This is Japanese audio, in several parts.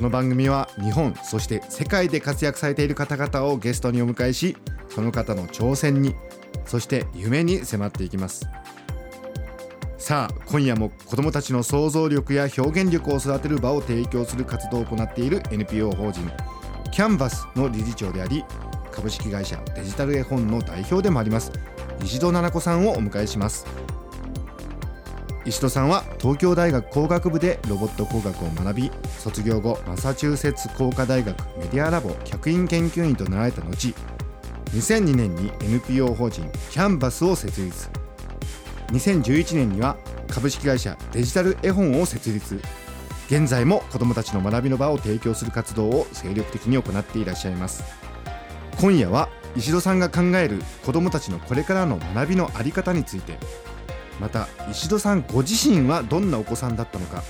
この番組は日本そして世界で活躍されている方々をゲストにお迎えしその方の挑戦にそして夢に迫っていきます。さあ今夜も子どもたちの想像力や表現力を育てる場を提供する活動を行っている NPO 法人キャンバスの理事長であり株式会社デジタル絵本の代表でもあります石戸奈々子さんをお迎えします。石戸さんは東京大学工学部でロボット工学を学び卒業後マサチューセッツ工科大学メディアラボ客員研究員となられた後2002年に NPO 法人キャンバスを設立。2011年には株式会社デジタル絵本を設立。現在も子どもたちの学びの場を提供する活動を精力的に行っていらっしゃいます。今夜は石戸さんが考える子どもたちのこれからの学びの在り方についてまた石戸さんご自身はどんなお子さんだったのか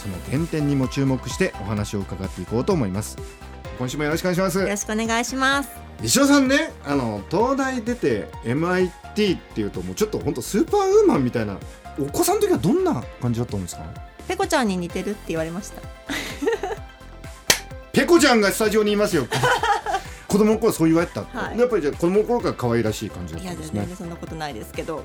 その原点にも注目してお話を伺っていこうと思います。今週もよろしくお願いします。よろしくお願いします。石戸さんねあの東大出て MIT っていうともうちょっと本当スーパーウーマンみたいなお子さんの時はどんな感じだったんですか？ペコちゃんに似てるって言われました。ペコちゃんがスタジオにいますよ。子供の頃そう言われた、はい。やっぱりじゃあ子供の頃から可愛らしい感じだっいやたんですね。全然そんなことないですけど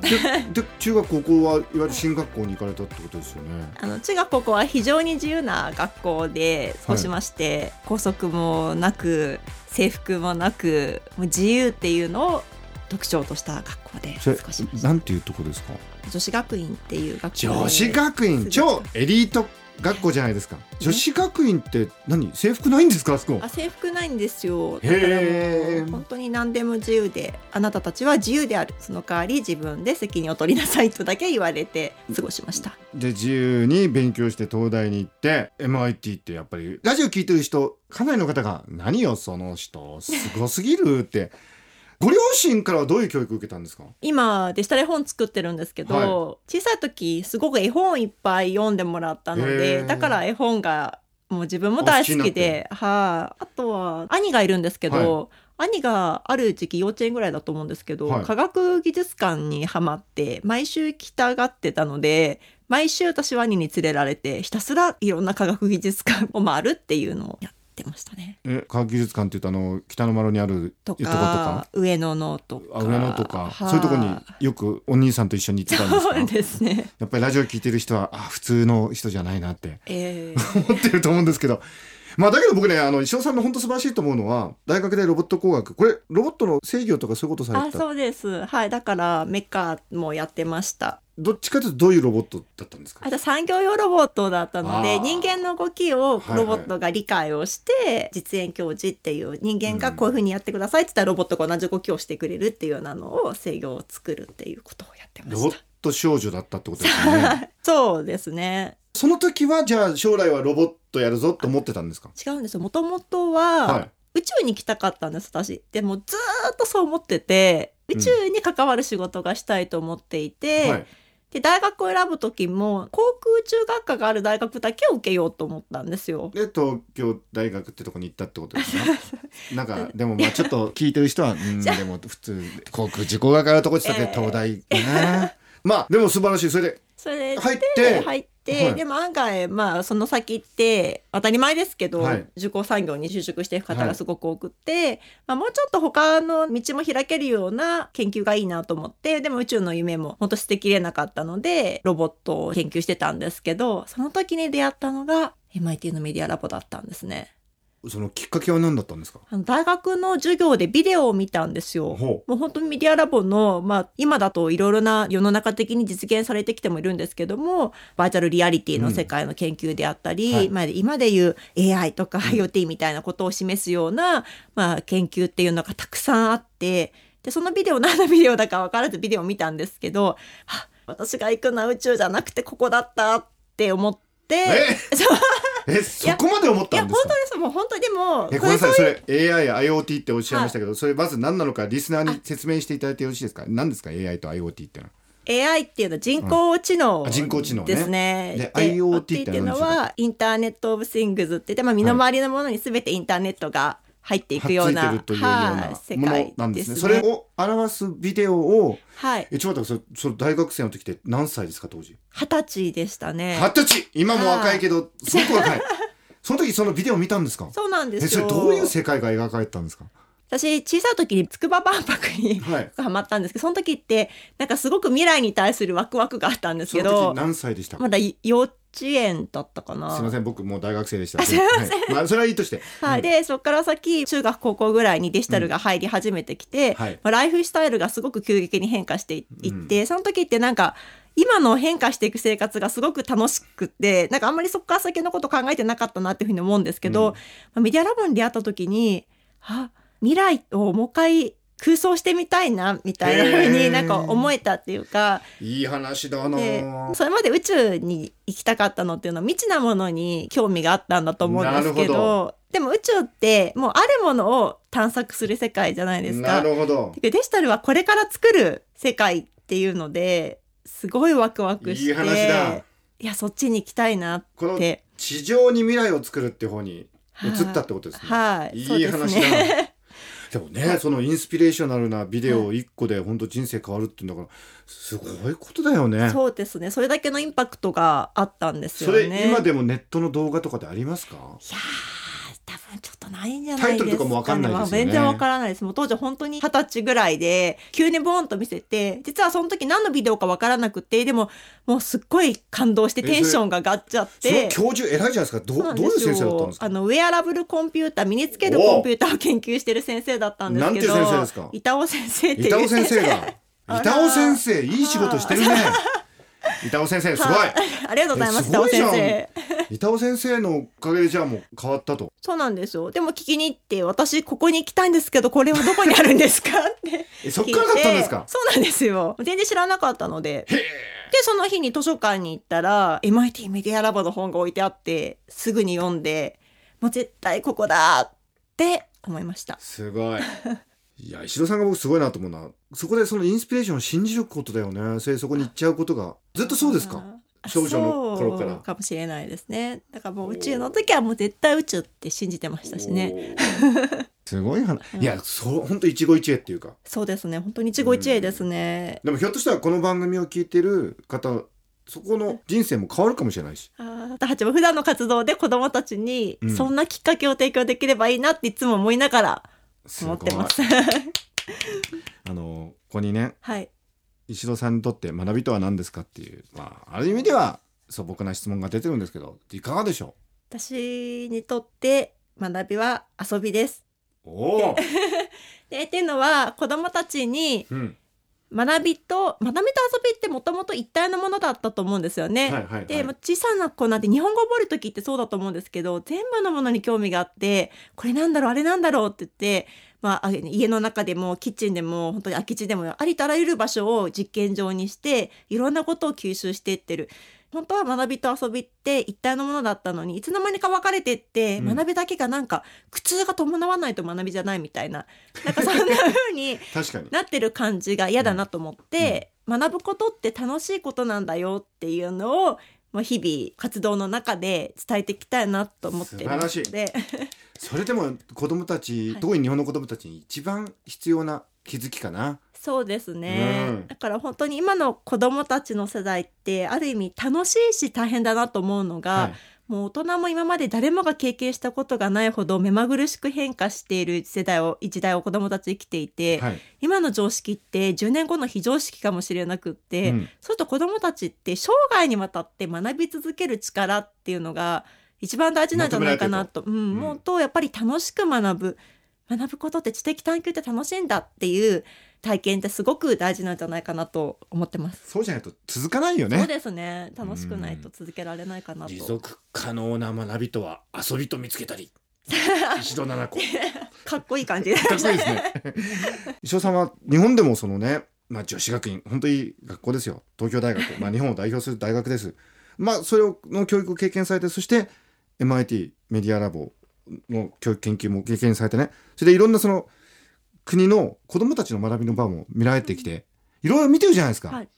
でで中学高校はいわゆる進学校に行かれたってことですよね。あの中学高校は非常に自由な学校で過ごしまして、校則もなく制服もなくもう自由っていうのを特徴とした学校で過ごしましたなんていうとこですか？女子学院っていう学校で。女子学院超エリート学校じゃないですか。女子学院って何？制服ないんですか？あそこ。あ制服ないんですよ。だへからーもう本当に何でも自由であなたたちは自由である。その代わり自分で責任を取りなさいとだけ言われて過ごしました。で自由に勉強して東大に行って MIT ってやっぱりラジオ聞いてる人かなりの方が「何よその人すごすぎる」ってご両親からはどういう教育を受けたんですか？今デジタル絵本作ってるんですけど、はい。小さい時すごく絵本いっぱい読んでもらったのへでー。だから絵本がもう自分も大好きではい。あとは兄がいるんですけど、兄がある時期幼稚園ぐらいだと思うんですけど、はい。科学技術館にはまって毎週行きたがってたので毎週私は兄に連れられてひたすらいろんな科学技術館を回るっていうのをやってましたね。え科学技術館って言うとあの北の丸にあるとかか？上野のとか。あ上野とか。はい。そういうとこによくお兄さんと一緒に行ってたんですか？そうですね。やっぱりラジオ聞いてる人はあ普通の人じゃないなって。えー思ってると思うんですけど。まあだけど僕ねあの石尾さんの本当素晴らしいと思うのは大学でロボット工学。これロボットの制御とかそういうことされあてた？そうです。はい。だからメカもやってましたどっちかというとどういうロボットだったんですか？あと産業用ロボットだったので人間の動きをはいはいロボットが理解をして、実演教授っていう人間がこういうふうにやってくださいって言ったらロボットが同じ動きをしてくれるっていうようなのを制御を作るっていうことをやってまロボッ少女だったってことですよね。た そうですね。その時はじゃあ将来はロボットやるぞと思ってたんですか？違うんですよ。もともとは、はい。宇宙に行きたかったんです私。でもずーっとそう思ってて宇宙に関わる仕事がしたいと思っていて、はいで大学を選ぶ時も航空宇宙学科がある大学だけを受けようと思ったんですよ。で東京大学ってとこに行ったってことですか なんかでもまあちょっと聞いてる人は うんでも普通航空事故学科のとこって東大かな、まあでも素晴らしい。それでそれで入って入って、はい。でも案外まあその先って当たり前ですけど、はい。受講産業に就職していく方がすごく多くって、まあ、もうちょっと他の道も開けるような研究がいいなと思ってでも宇宙の夢も本当捨てきれなかったのでロボットを研究してたんですけどその時に出会ったのが MIT のメディアラボだったんですね。そのきっかけは何だったんですか？あの大学の授業でビデオを見たんですよ。ほもう本当にメディアラボの、まあ、今だといろいろな世の中的に実現されてきてもいるんですけどもバーチャルリアリティの世界の研究であったり、はい。まあ、今でいう AI とか IoT みたいなことを示すような、まあ、研究っていうのがたくさんあってでそのビデオ何のビデオだか分からずビデオを見たんですけどあ私が行くのは宇宙じゃなくてここだったって思ってえ？そうえそこまで思っいやたんですか？本当です。もう本当にでもえごめんなさい。それ AI や IoT っておっしゃいましたけど、それまず何なのかリスナーに説明していただいてよろしいですか？何ですか？AI と IoT ってのは。AI っていうのは人工知能あ人工知能ね。ですね。で IoT っていうのはインターネット・オブ・シングズって言って、まあ、身の回りのものに全てインターネットが入っていくような、世もの界なんでですすね。ね。それを表すビデオをはい。えちょっと待ってくださいそれ大学生の時って何歳ですか当時？二十歳でしたね。二十歳？今も若いけどすごく若いその時そのビデオ見たんですか？そうなんでえそれすよ。どういう世界が描かれてたんですか？私小さい時に筑波万博に、はマったんですけどその時ってなんかすごく未来に対するワクワクがあったんですけど時何歳でしたかまだ幼稚園だったかな。すいません僕もう大学生でした。すいません。はい。まあ、それはいいとして。はい、でそこから先中学高校ぐらいにデジタルが入り始めてきて、はい。まあ、ライフスタイルがすごく急激に変化していって、その時ってなんか今の変化していく生活がすごく楽しくってなんかあんまりそこから先のこと考えてなかったなっていうふうに思うんですけど、うん。まあメディアラボに出会った時にあ未来をもう一回空想してみたいなみたいなふうになんか思えたっていうか、いい話だな。でそれまで宇宙に行きたかったのっていうのは未知なものに興味があったんだと思うんですけどでも宇宙ってもうあるものを探索する世界じゃないですなか。るほど。でデジタルはこれから作る世界っていうのですごいワクワクしていい話だ。いやそっちに行きたいなって。地上に未来を作るって方に移ったってことですね、はい、い。い話だね。でもね、そのインスピレーショナルなビデオ一個で本当人生変わるっていうんだからすごいことだよね。そうですね。それだけのインパクトがあったんですよそれね。今でもネットの動画とかでありますか？いやちょっとないんじゃないですか、ね、タイトルとかもわかんないですよねまあ全然わからないですもう当時本当に二十歳ぐらいで急にボーンと見せて実はその時何のビデオかわからなくてでももうすっごい感動してテンションが上がっちゃって。教授偉いじゃないですか。どそうなどういう先生だったんですか？あのウェアラブルコンピューター身につけるコンピューターを研究してる先生だったんですけどなんて先生ですか？板尾先生っていう板尾先生が 板尾先生いい仕事してるね。板尾先生すごい。ありがとうございます板尾先生板尾先生のおかげでじゃあもう変わったと。そうなんですよでも聞きに行って私ここに行きたいんですけどこれはどこにあるんですかって えそっからだったんですか？そうなんですよ全然知らなかったので。でその日に図書館に行ったら MIT メディアラボの本が置いてあってすぐに読んでもう絶対ここだって思いましたすごい。いや石戸さんが僕すごいなと思うな。そこでそのインスピレーションを信じることだよね。それそこに行っちゃうことがずっとそうですか？あ少女の頃からかもしれないですねだからもう宇宙の時はもう絶対宇宙って信じてましたしね。すごい話。いや、そう本当一期一会っていうか。そうですね本当に一期一会ですねでもひょっとしたらこの番組を聞いてる方、そこの人生も変わるかもしれないし。あー私たちも普段の活動で子どもたちにうんそんなきっかけを提供できればいいなっていつも思いながらすごい思ってます。あのここにねはい。石戸さんにとって学びとは何ですかっていう、まあある意味では素朴な質問が出てるんですけど、いかがでしょ私にとって学びは遊びです。お。でっていうのは子どもたちにうん。学びと学びと遊びってもともと一体のものだったと思うんですよね。はいはいはいで小さな子なんて日本語を覚える時ってそうだと思うんですけど全部のものに興味があってこれなんだろうあれなんだろうって言って、まあ、あ家の中でもキッチンでも本当に空き地でもありとあらゆる場所を実験場にしていろんなことを吸収していってる。本当は学びと遊びって一体のものだったのにいつの間にか分かれてって、うん。学びだけがなんか苦痛が伴わないと学びじゃないみたいな。なんかそんな風に確かに。なってる感じが嫌だなと思って、学ぶことって楽しいことなんだよっていうのを、まあ、日々活動の中で伝えていきたいなと思ってますので。それでも子供たち、はい。特に日本の子供たちに一番必要な気づきかな。そうですね、うん。だから本当に今の子どもたちの世代ってある意味楽しいし大変だなと思うのが、はい。もう大人も今まで誰もが経験したことがないほど目まぐるしく変化している世代を時代を子どもたち生きていて、はい。今の常識って10年後の非常識かもしれなくって、うんそうすると子どもたちって生涯にわたって学び続ける力っていうのが一番大事なんじゃないかなと。うん、ん。もっとやっぱり楽しく学ぶ。学ぶことって知的探求って楽しいんだっていう体験ってすごく大事なんじゃないかなと思ってます。そうじゃないと続かないよね。そうですね楽しくないと続けられないかなと。持続可能な学びとは遊びと見つけたり。石戸七子。かっこいい感じかっこいいですね。石尾さんは日本でもそのね、まあ女子学院、本当にいい学校ですよ。東京大学、まあ日本を代表する大学です。まあそれをの教育を経験されて、そして MIT メディアラボの教育研究も経験されてねそれでいろんなその国の子どもたちの学びの場も見られてきていろいろ見てるじゃないですか、はい。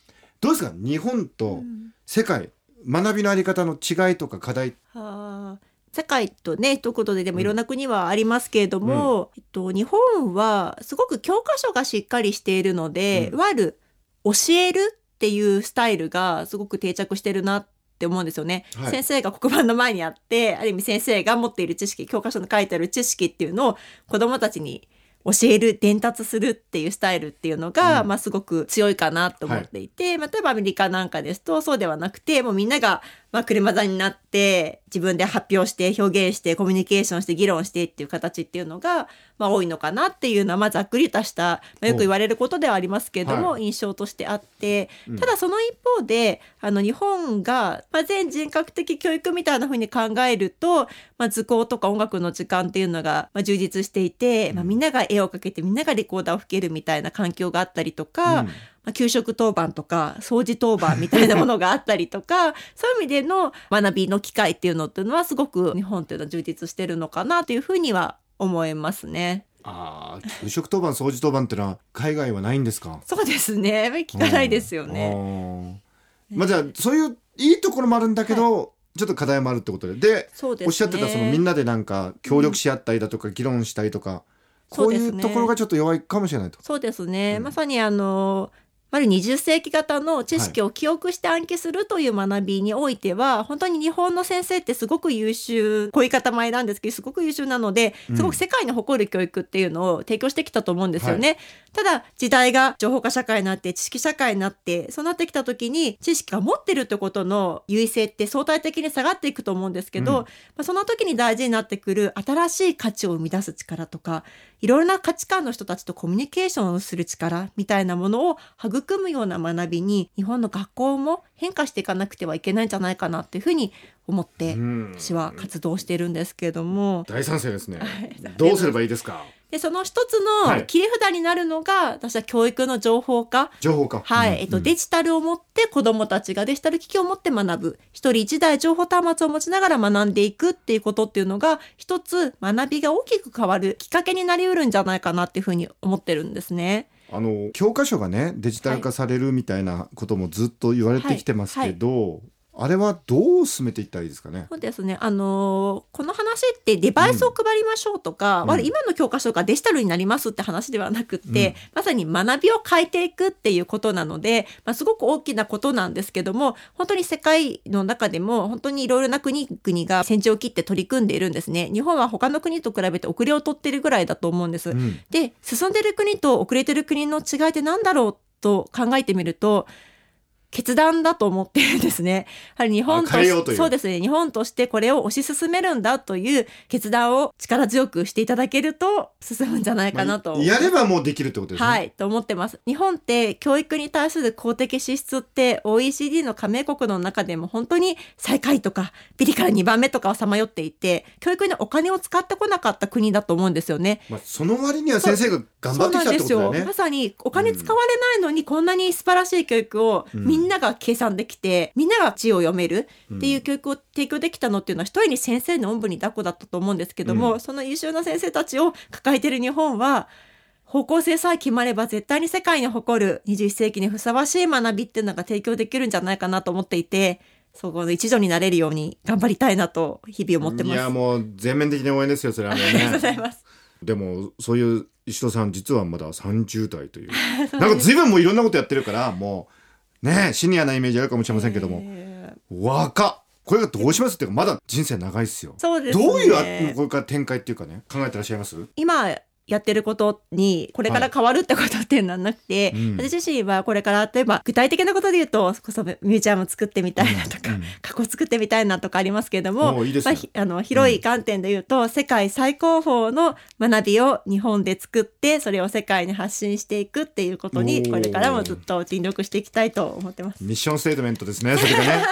どうですか？日本と世界学びのあり方の違いとか課題。はあ。世界とね一言ででもいろんな国はありますけれども、えっと、日本はすごく教科書がしっかりしているので、うん。いわゆる教えるっていうスタイルがすごく定着してるなって思うんですよね、はい。先生が黒板の前にあってある意味先生が持っている知識教科書に書いてある知識っていうのを子どもたちに教える伝達するっていうスタイルっていうのが、うん。まあ、すごく強いかなと思っていて、まあ例えばアメリカなんかですとそうではなくてもうみんなが、まあ、車座になって自分で発表して表現してコミュニケーションして議論してっていう形っていうのが、まあ、多いのかなっていうのは、まあ、ざっくりとした、まあ、よく言われることではありますけれども、は印象としてあってうん。ただその一方であの日本が、まあ、全人格的教育みたいな風に考えると、まあ、図工とか音楽の時間っていうのが、まあ、充実していて、まあ、みんなが絵を描けてみんながレコーダーを吹けるみたいな環境があったりとか、うん。まあ、給食当番とか掃除当番みたいなものがあったりとか そういう意味での学びの機会っていうのっていうのはすごく日本っていうのは充実してるのかなというふうには思いますね。ああ給食当番掃除当番ってのは海外はないんですか？そうですね。聞かないですよね。ねまあじゃあそういういいところもあるんだけど、ちょっと課題もあるってことで。でそうですね。おっしゃってたそのみんなでなんか協力し合ったりだとか議論したりとか、こういそうですね。うところがちょっと弱いかもしれないと。そうですね、うん。まさにあのまる20世紀型の知識を記憶して暗記するという学びにおいては、本当に日本の先生ってすごく優秀こういう方前なんですけどすごく優秀なのでうん。すごく世界に誇る教育っていうのを提供してきたと思うんですよね。ただ時代が情報化社会になって知識社会になってそうなってきた時に知識が持ってるってことの優位性って相対的に下がっていくと思うんですけど、うん。まあ、その時に大事になってくる新しい価値を生み出す力とかいろいろな価値観の人たちとコミュニケーションをする力みたいなものを育むような学びに日本の学校も変化していかなくてはいけないんじゃないかなっていうふうに思ってうん私は活動してるんですけれども大賛成ですねはい。どうすればいいですか？でその一つはい。の切り札になるのが私は教育の情報化。情報化。はい、うん。えっと、デジタルを持って子どもたちがデジタル機器を持って学ぶ一人一台情報端末を持ちながら学んでいくっていうことっていうのが一つ学びが大きく変わるきっかけになりうるんじゃないかなっていうふうに思ってるんですね。あの教科書がねデジタル化されるみたいなこともずっと言われてきてますけど、あれはどう進めていったらいいですかね？そうですね。あのーこの話ってデバイスを配りましょうとか、うん今の教科書がデジタルになりますって話ではなくって、うんまさに学びを変えていくっていうことなので、まあ、すごく大きなことなんですけども、本当に世界の中でも本当にいろいろな国々が先陣を切って取り組んでいるんですね。日本は他の国と比べて遅れを取ってるぐらいだと思うんです。うんで進んでる国と遅れてる国の違いって何だろうと考えてみると決断だと思ってるんですね。やはり日本ととそうですね日本としてこれを推し進めるんだという決断を力強くしていただけると進むんじゃないかなと。まあやればもうできるってことですね。はい、と思ってます。日本って教育に対する公的支出って OECD の加盟国の中でも本当に最下位とかビリから2番目とかをさまよっていて教育にお金を使ってこなかった国だと思うんですよね。まあその割には先生が頑張ってきたってことだよねま。さにお金使われないのにこんなに素晴らしい教育をうんみんなが計算できて、みんなが字を読めるっていう教育を提供できたのっていうのは一人に先生のおんぶに抱っこだったと思うんですけども、うんその優秀な先生たちを抱えている日本は方向性さえ決まれば絶対に世界に誇る21世紀にふさわしい学びっていうのが提供できるんじゃないかなと思っていてそこの一助になれるように頑張りたいなと日々思ってます。いやもう全面的に応援ですよそれはもうありがとうございね。ます。でもそういう石戸さん実はまだ30代という なんか随分もういろんなことやってるからもうねシニアなイメージあるかもしれませんけども、えー若っこれがどうしますっていうかまだ人生長いっすよ。そうですね。どういうあこれから展開っていうかね考えてらっしゃいます？今やってることにこれから変わるってことっていうのはなくて、うん。私自身はこれから例えば具体的なことで言うとそこそミュージアム作ってみたいなとか、うん。うん過去作ってみたいなとかありますけれどもまあひあの広い観点で言うと、世界最高峰の学びを日本で作ってそれを世界に発信していくっていうことにこれからもずっと尽力していきたいと思ってます。ミッションステートメントですねそれがね。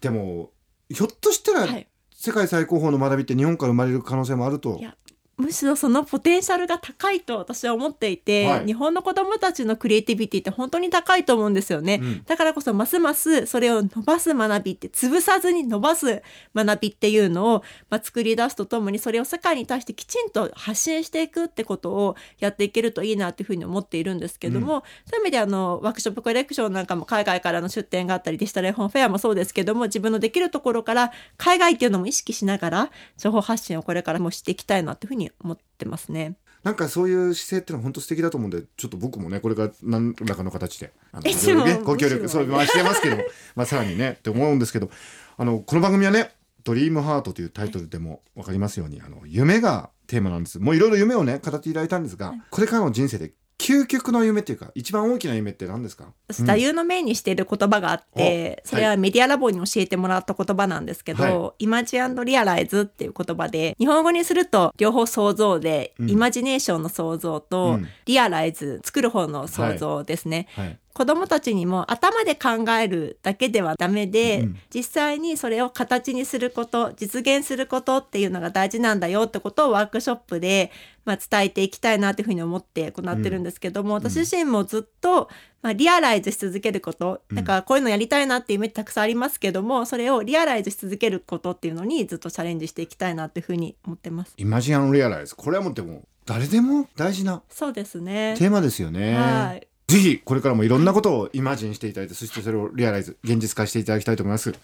でもひょっとしたら、はい。世界最高峰の学びって日本から生まれる可能性もあるといやむしろそのポテンシャルが高いと私は思っていて、はい。日本の子どもたちのクリエイティビティって本当に高いと思うんですよね、うん。だからこそますますそれを伸ばす学びって潰さずに伸ばす学びっていうのを、まあ、作り出すとともにそれを世界に対してきちんと発信していくってことをやっていけるといいなっていうふうに思っているんですけども、そういう意味であのワークショップコレクションなんかも海外からの出展があったりデジタル絵本フェアもそうですけども自分のできるところから海外っていうのも意識しながら情報発信をこれからもしていきたいなっていうふうに思ってますね。なんかそういう姿勢ってのは本当素敵だと思うんでちょっと僕もねこれから何らかの形であのねご協力そうまあしてますけど まあさらにねって思うんですけどあのこの番組はね「ドリームハートというタイトルでも分かりますようにあの夢がテーマなんです。もういろいろ夢をね語っていただいたんですが、これからの人生で究極の夢っていうか一番大きな夢って何ですか？私座右の銘にしている言葉があって、おそれはメディアラボに教えてもらった言葉なんですけど、はイマジリアライズっていう言葉で日本語にすると両方想像で、うん。イマジネーションの想像と、うん。リアライズ作る方の想像ですね。はい子供たちにも頭で考えるだけではダメで、うん実際にそれを形にすること実現することっていうのが大事なんだよってことをワークショップで、まあ、伝えていきたいなっていうふうに思って行ってるんですけども、私自身もずっと、まあ、リアライズし続けること、うんなんかこういうのやりたいなっていう夢ってたくさんありますけどもそれをリアライズし続けることっていうのにずっとチャレンジしていきたいなっていうふうに思ってます。イマジアンリアライズこれはもうでも誰でも大事なそうですね。テーマですよね。はいぜひこれからもいろんなことをイマジンしていただいてそしてそれをリアライズ現実化していただきたいと思います。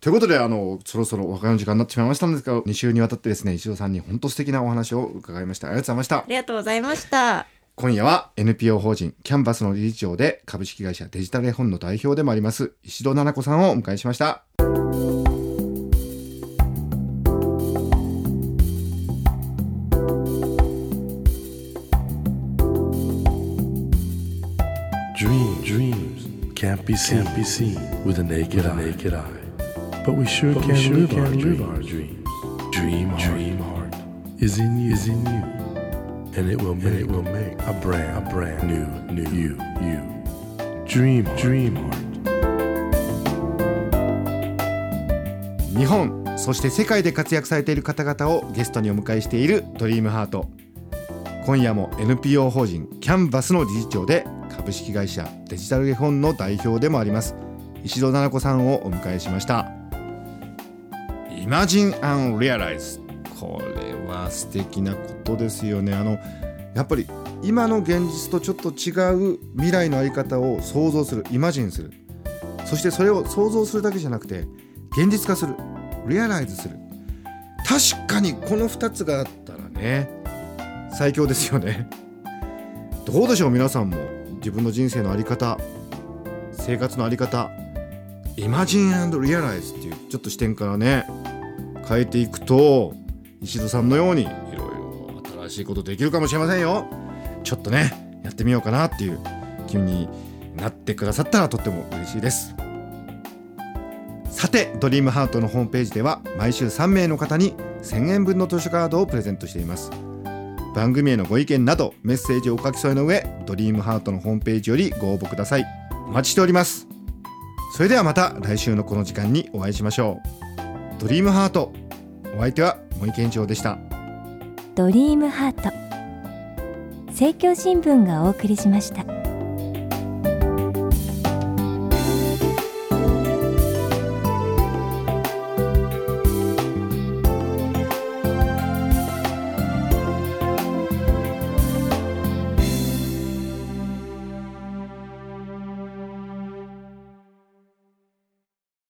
ということであのそろそろお別れの時間になってしまいましたんですが2週にわたってですね石尾さんに本当素敵なお話を伺いましたありがとうございましたありがとうございました。今夜は NPO 法人キャンバスの理事長で株式会社デジタル絵本の代表でもあります石戸奈々子さんをお迎えしました。Can't be seen, can't be seen with a naked, eye. naked eye. But we sure But we can, sure live, can our live dreams. our dreams. Dream, heart, dream heart is in you, is in you, and it will, make, it will make a brand, a brand new, new you, you. Dream, dream heart. 日本そして世界で活躍されている方々をゲストにお迎えしているドリームハート今夜も NPO 法人キャンバスの理事長で株式会社デジタル絵本の代表でもあります。石戸奈々子さんをお迎えしました。イマジン・アン・リアライズこれは素敵なことですよね。あのやっぱり今の現実とちょっと違う未来のあり方を想像する。イマジンする。そしてそれを想像するだけじゃなくて現実化する。リアライズする。確かにこの2つがあったらね最強ですよね。どうでしょう皆さんも。自分の人生のあり方生活のあり方イマジンリアライズっていうちょっと視点からね変えていくと石戸さんのようにいろいろ新しいことできるかもしれませんよ。ちょっとねやってみようかなっていう気になってくださったらとっても嬉しいです。さてドリームハートのホームページでは毎週3名の方に1000円分の図書カードをプレゼントしています。番組へのご意見などメッセージをお書き添えの上ドリームハートのホームページよりご応募ください。お待ちしております。それではまた来週のこの時間にお会いしましょう。ドリームハートお相手は森健一郎でした。ドリームハート政教新聞がお送りしました。